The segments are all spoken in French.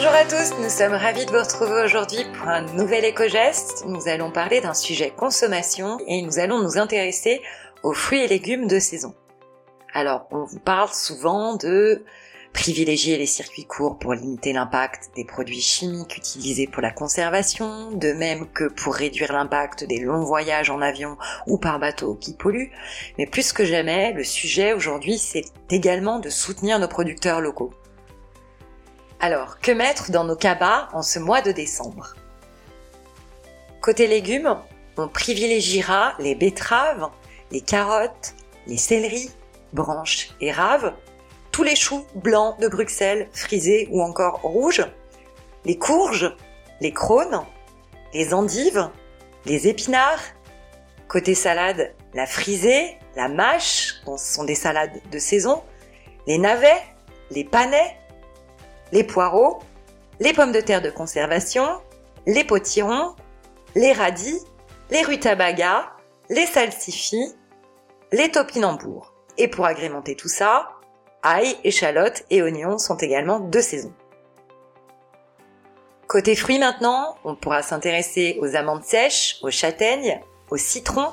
Bonjour à tous, nous sommes ravis de vous retrouver aujourd'hui pour un nouvel éco-geste. Nous allons parler d'un sujet consommation et nous allons nous intéresser aux fruits et légumes de saison. Alors, on vous parle souvent de privilégier les circuits courts pour limiter l'impact des produits chimiques utilisés pour la conservation, de même que pour réduire l'impact des longs voyages en avion ou par bateau qui polluent. Mais plus que jamais, le sujet aujourd'hui, c'est également de soutenir nos producteurs locaux. Alors, que mettre dans nos cabas en ce mois de décembre? Côté légumes, on privilégiera les betteraves, les carottes, les céleris, branches et raves, tous les choux blancs de Bruxelles, frisés ou encore rouges, les courges, les crônes, les endives, les épinards. Côté salade, la frisée, la mâche, ce sont des salades de saison, les navets, les panais, les poireaux, les pommes de terre de conservation, les potirons, les radis, les rutabagas, les salsifis, les topinambours. Et pour agrémenter tout ça, ail, échalotes et oignons sont également de saison. Côté fruits maintenant, on pourra s'intéresser aux amandes sèches, aux châtaignes, aux citrons,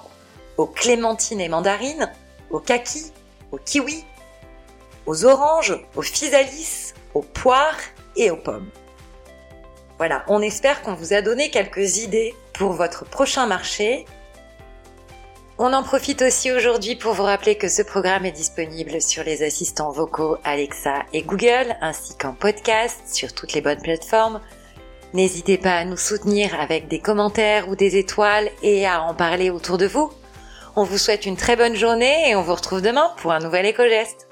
aux clémentines et mandarines, aux kakis, aux kiwis, aux oranges, aux physalis, aux poires et aux pommes. Voilà, on espère qu'on vous a donné quelques idées pour votre prochain marché on en profite aussi aujourd'hui pour vous rappeler que ce programme est disponible sur les assistants vocaux Alexa et Google, ainsi qu'en podcast sur toutes les bonnes plateformes. N'hésitez pas à nous soutenir avec des commentaires ou des étoiles et à en parler autour de vous. On vous souhaite une très bonne journée et on vous retrouve demain pour un nouvel éco-geste.